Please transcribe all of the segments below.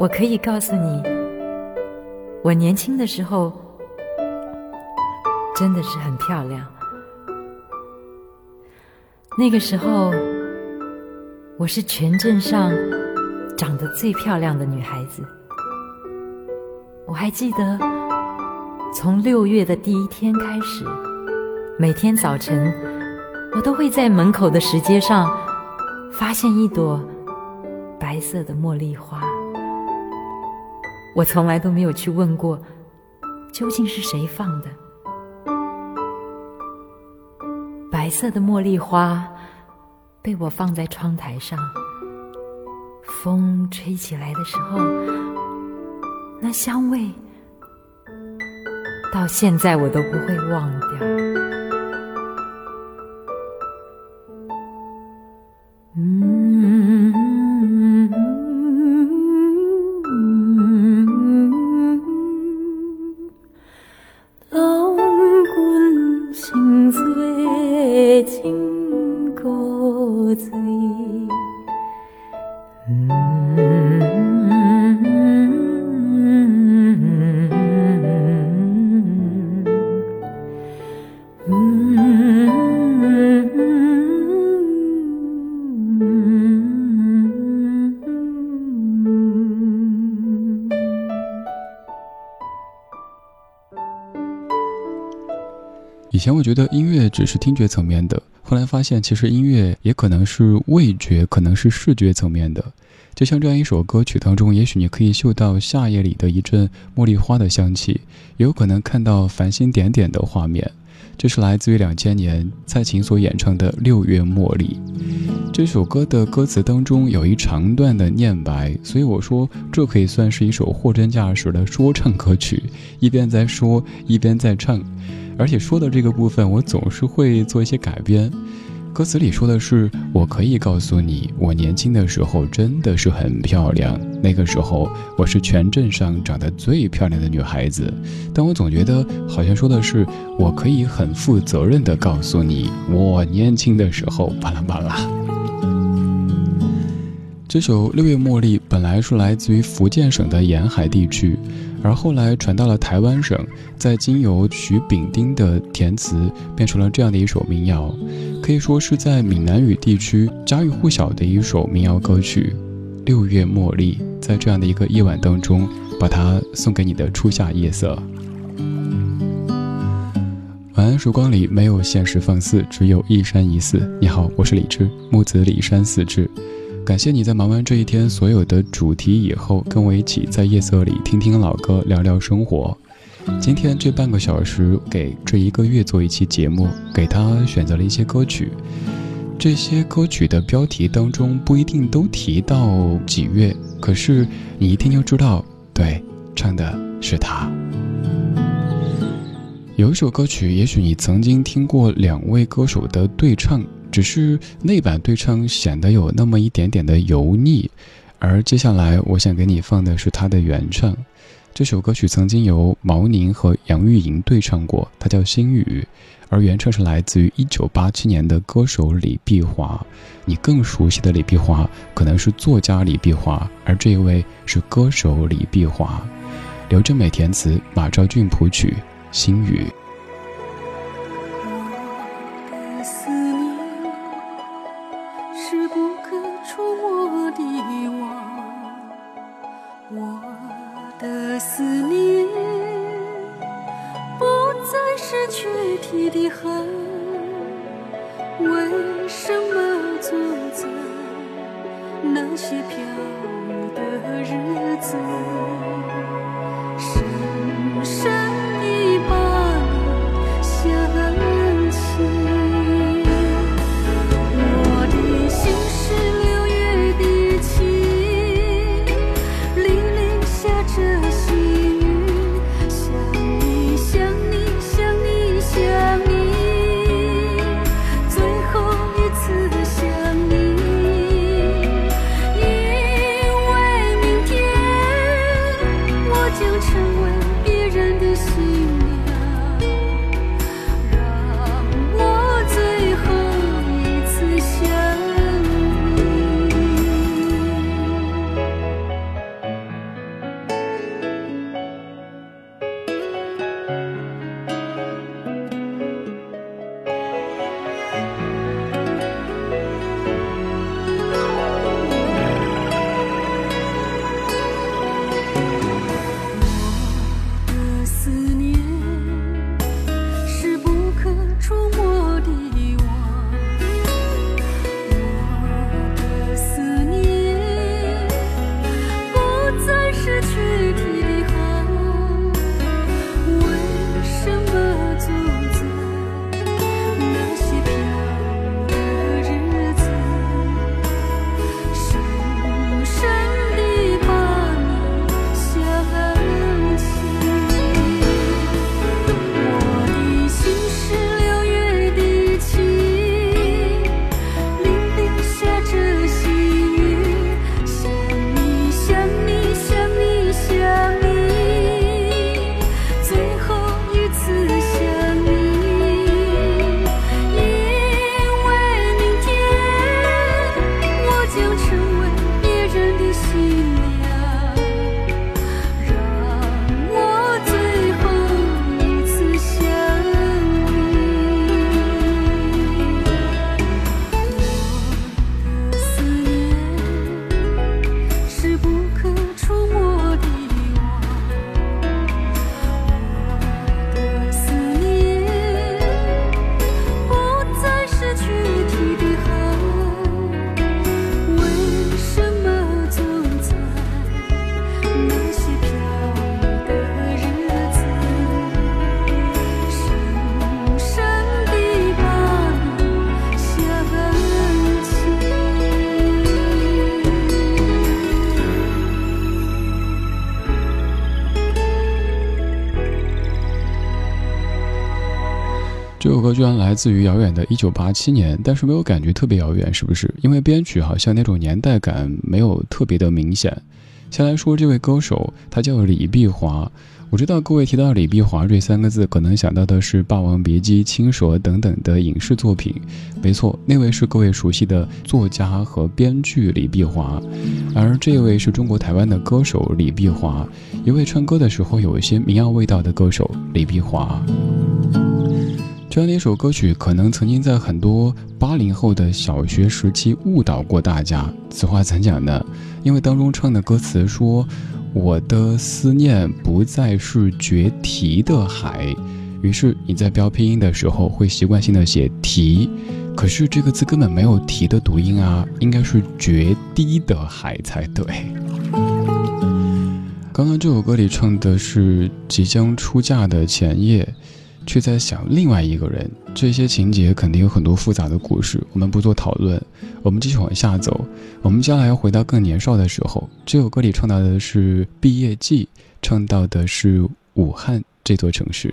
我可以告诉你，我年轻的时候真的是很漂亮。那个时候，我是全镇上长得最漂亮的女孩子。我还记得，从六月的第一天开始，每天早晨，我都会在门口的石阶上发现一朵白色的茉莉花。我从来都没有去问过，究竟是谁放的。白色的茉莉花被我放在窗台上，风吹起来的时候，那香味到现在我都不会忘掉。以前我觉得音乐只是听觉层面的，后来发现其实音乐也可能是味觉，可能是视觉层面的。就像这样一首歌曲当中，也许你可以嗅到夏夜里的一阵茉莉花的香气，也有可能看到繁星点点的画面。这是来自于两千年蔡琴所演唱的《六月茉莉》这首歌的歌词当中有一长段的念白，所以我说这可以算是一首货真价实的说唱歌曲，一边在说，一边在唱。而且说的这个部分，我总是会做一些改编。歌词里说的是：“我可以告诉你，我年轻的时候真的是很漂亮。那个时候，我是全镇上长得最漂亮的女孩子。但我总觉得好像说的是，我可以很负责任的告诉你，我年轻的时候，巴拉巴拉。”这首《六月茉莉》本来是来自于福建省的沿海地区。而后来传到了台湾省，再经由徐炳丁的填词，变成了这样的一首民谣，可以说是在闽南语地区家喻户晓的一首民谣歌曲。六月茉莉，在这样的一个夜晚当中，把它送给你的初夏夜色。晚安，曙光里没有现实放肆，只有一山一寺。你好，我是李志，木子李山寺志。感谢你在忙完这一天所有的主题以后，跟我一起在夜色里听听老歌，聊聊生活。今天这半个小时给这一个月做一期节目，给他选择了一些歌曲。这些歌曲的标题当中不一定都提到几月，可是你一听就知道，对，唱的是他。有一首歌曲，也许你曾经听过两位歌手的对唱，只是那版对唱显得有那么一点点的油腻。而接下来我想给你放的是他的原唱。这首歌曲曾经由毛宁和杨钰莹对唱过，它叫《心语》，而原唱是来自于1987年的歌手李碧华。你更熟悉的李碧华可能是作家李碧华，而这一位是歌手李碧华。刘振美填词，马昭俊谱曲，《心语》。些飘雨的日子。这首歌居然来自于遥远的一九八七年，但是没有感觉特别遥远，是不是？因为编曲好像那种年代感没有特别的明显。先来说这位歌手，他叫李碧华。我知道各位提到李碧华这三个字，可能想到的是《霸王别姬》《青蛇》等等的影视作品。没错，那位是各位熟悉的作家和编剧李碧华，而这位是中国台湾的歌手李碧华，一位唱歌的时候有一些民谣味道的歌手李碧华。这样的一首歌曲，可能曾经在很多八零后的小学时期误导过大家。此话怎讲呢？因为当中唱的歌词说：“我的思念不再是决堤的海。”于是你在标拼音的时候会习惯性的写“堤”，可是这个字根本没有“堤”的读音啊，应该是“决堤的海”才对。刚刚这首歌里唱的是即将出嫁的前夜。却在想另外一个人。这些情节肯定有很多复杂的故事，我们不做讨论，我们继续往下走。我们将来要回到更年少的时候，这首歌里唱到的是毕业季，唱到的是武汉这座城市。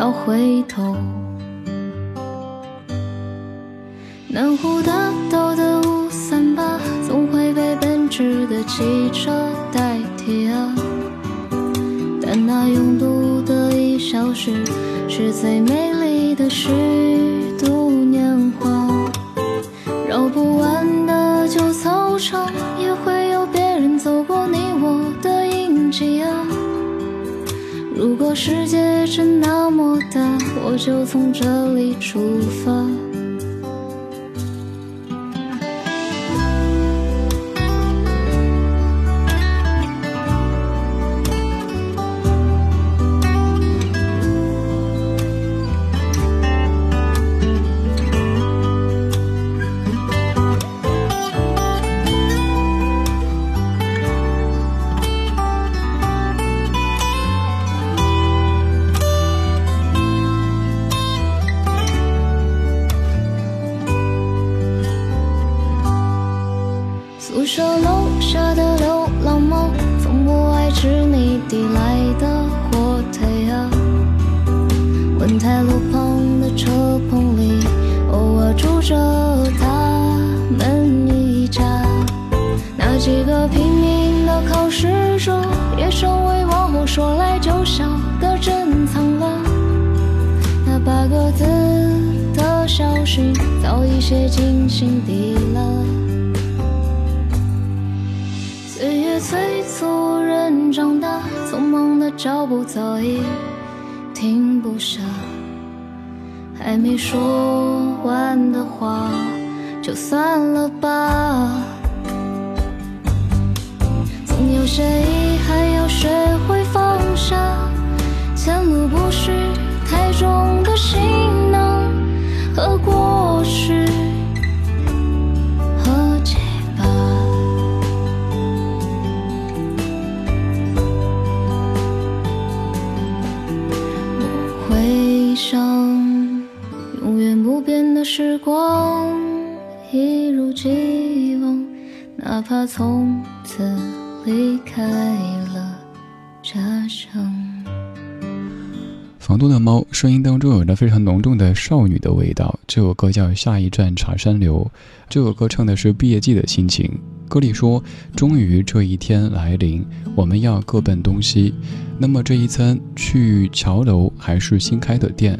要回头。南湖大道的五三八，总会被奔驰的汽车代替啊。但那拥堵的一小时，是最美丽的虚度如果世界真那么大，我就从这里出发。在路旁的车棚里，偶尔住着他们一家。那几个拼命的考试中，也成为往后说来就笑的珍藏了。那八个字的消息，早已写进心底了。岁月催促人长大，匆忙的脚步早已停不下。还没说完的话，就算了吧。总有些遗憾要学会放下，前路不是太重的行从此离开了家乡。房东的猫声音当中有着非常浓重的少女的味道。这首歌叫《下一站茶山流》，这首歌唱的是毕业季的心情。歌里说：“终于这一天来临，我们要各奔东西。那么这一餐去桥楼还是新开的店？”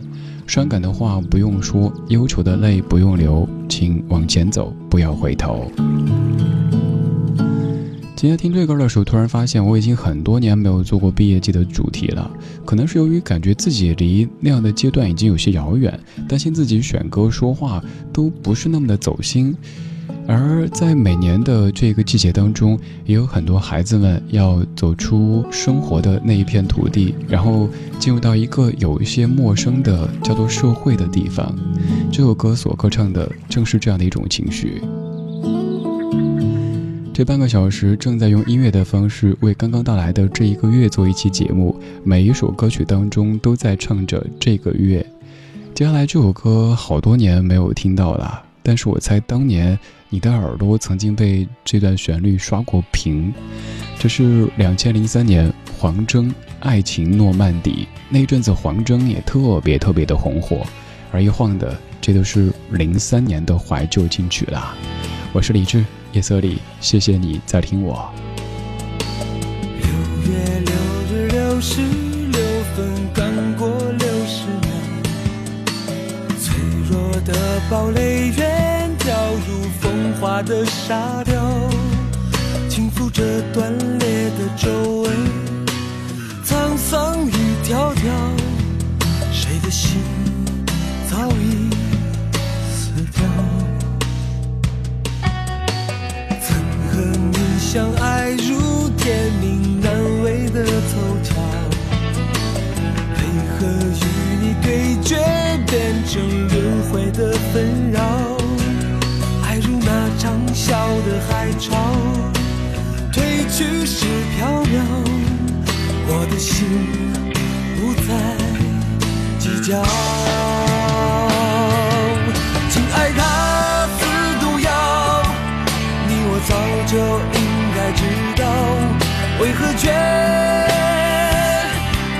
伤感的话不用说，忧愁的泪不用流，请往前走，不要回头。今天听这歌的时候，突然发现我已经很多年没有做过毕业季的主题了。可能是由于感觉自己离那样的阶段已经有些遥远，担心自己选歌说话都不是那么的走心。而在每年的这个季节当中，也有很多孩子们要走出生活的那一片土地，然后进入到一个有一些陌生的叫做社会的地方。这首歌所歌唱的正是这样的一种情绪。这半个小时正在用音乐的方式为刚刚到来的这一个月做一期节目，每一首歌曲当中都在唱着这个月。接下来这首歌好多年没有听到了，但是我猜当年。你的耳朵曾经被这段旋律刷过屏，这是两千零三年黄征《爱情诺曼底》那一阵子，黄征也特别特别的红火，而一晃的，这都是零三年的怀旧金曲啦。我是李志，夜色里谢谢你在听我。六月六日六时六分刚过六十秒脆弱的堡垒远眺入风化的沙雕轻抚着断裂的皱纹沧桑一条条谁的心早已相爱如天命难违的凑巧，为何与你对决变成轮回的纷扰？爱如那长啸的海潮，退去时缥缈，我的心不再计较。却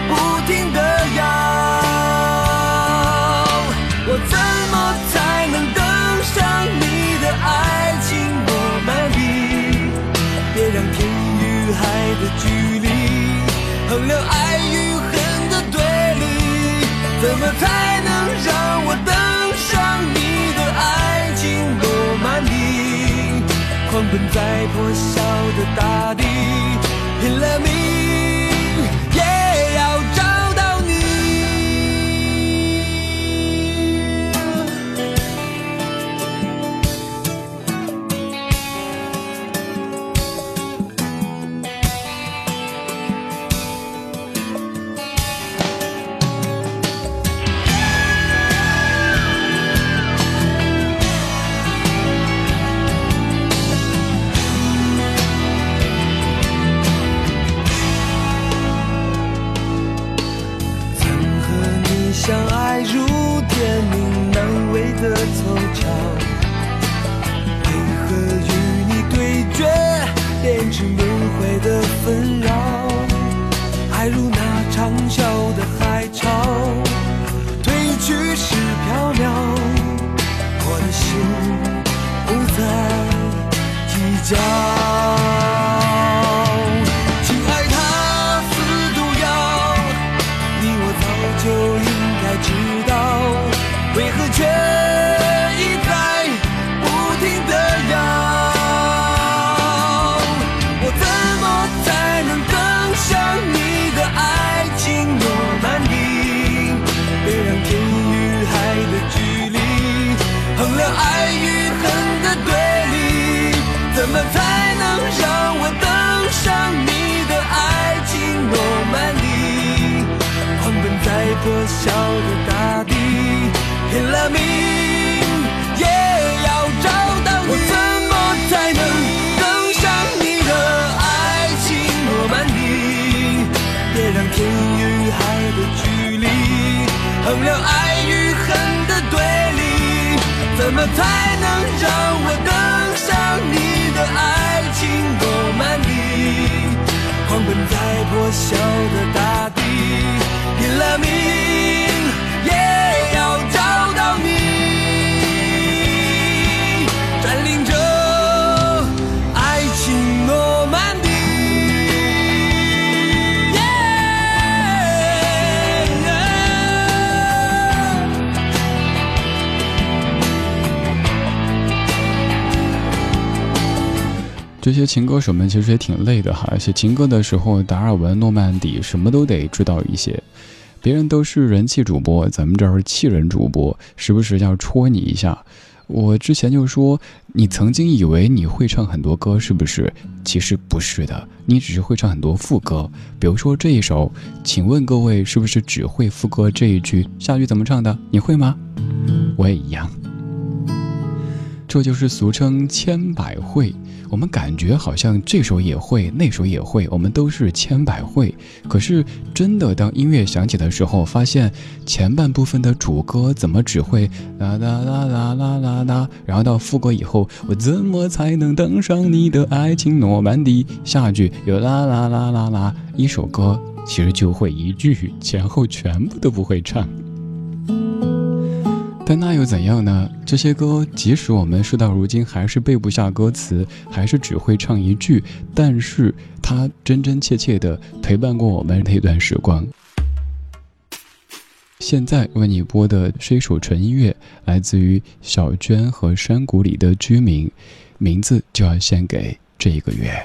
不停的摇？我怎么才能登上你的爱情诺曼底？别让天与海的距离衡量爱与恨的对立，怎么才能让我登上你的爱情诺曼底？狂奔在破晓的大地，拼了命破晓的大地，拼了命也要找到你。我怎么才能登上你的爱情诺曼底？别让天与海的距离衡量爱与恨的对立，怎么才能让我登上你的爱奔在破晓的大地，拼了命也要找到你，这些情歌手们其实也挺累的哈，写情歌的时候，达尔文、诺曼底什么都得知道一些。别人都是人气主播，咱们这儿是气人主播，时不时要戳你一下。我之前就说，你曾经以为你会唱很多歌，是不是？其实不是的，你只是会唱很多副歌。比如说这一首，请问各位是不是只会副歌这一句？下句怎么唱的？你会吗？我也一样。这就是俗称千百会。我们感觉好像这首也会，那首也会，我们都是千百会。可是真的，当音乐响起的时候，发现前半部分的主歌怎么只会啦啦啦啦啦啦啦，然后到副歌以后，我怎么才能登上你的爱情诺曼底？下句又啦啦啦啦啦，一首歌其实就会一句，前后全部都不会唱。但那又怎样呢？这些歌，即使我们事到如今还是背不下歌词，还是只会唱一句，但是它真真切切的陪伴过我们那段时光。现在为你播的是一首纯音乐，来自于小娟和山谷里的居民，名字就要献给这一个月。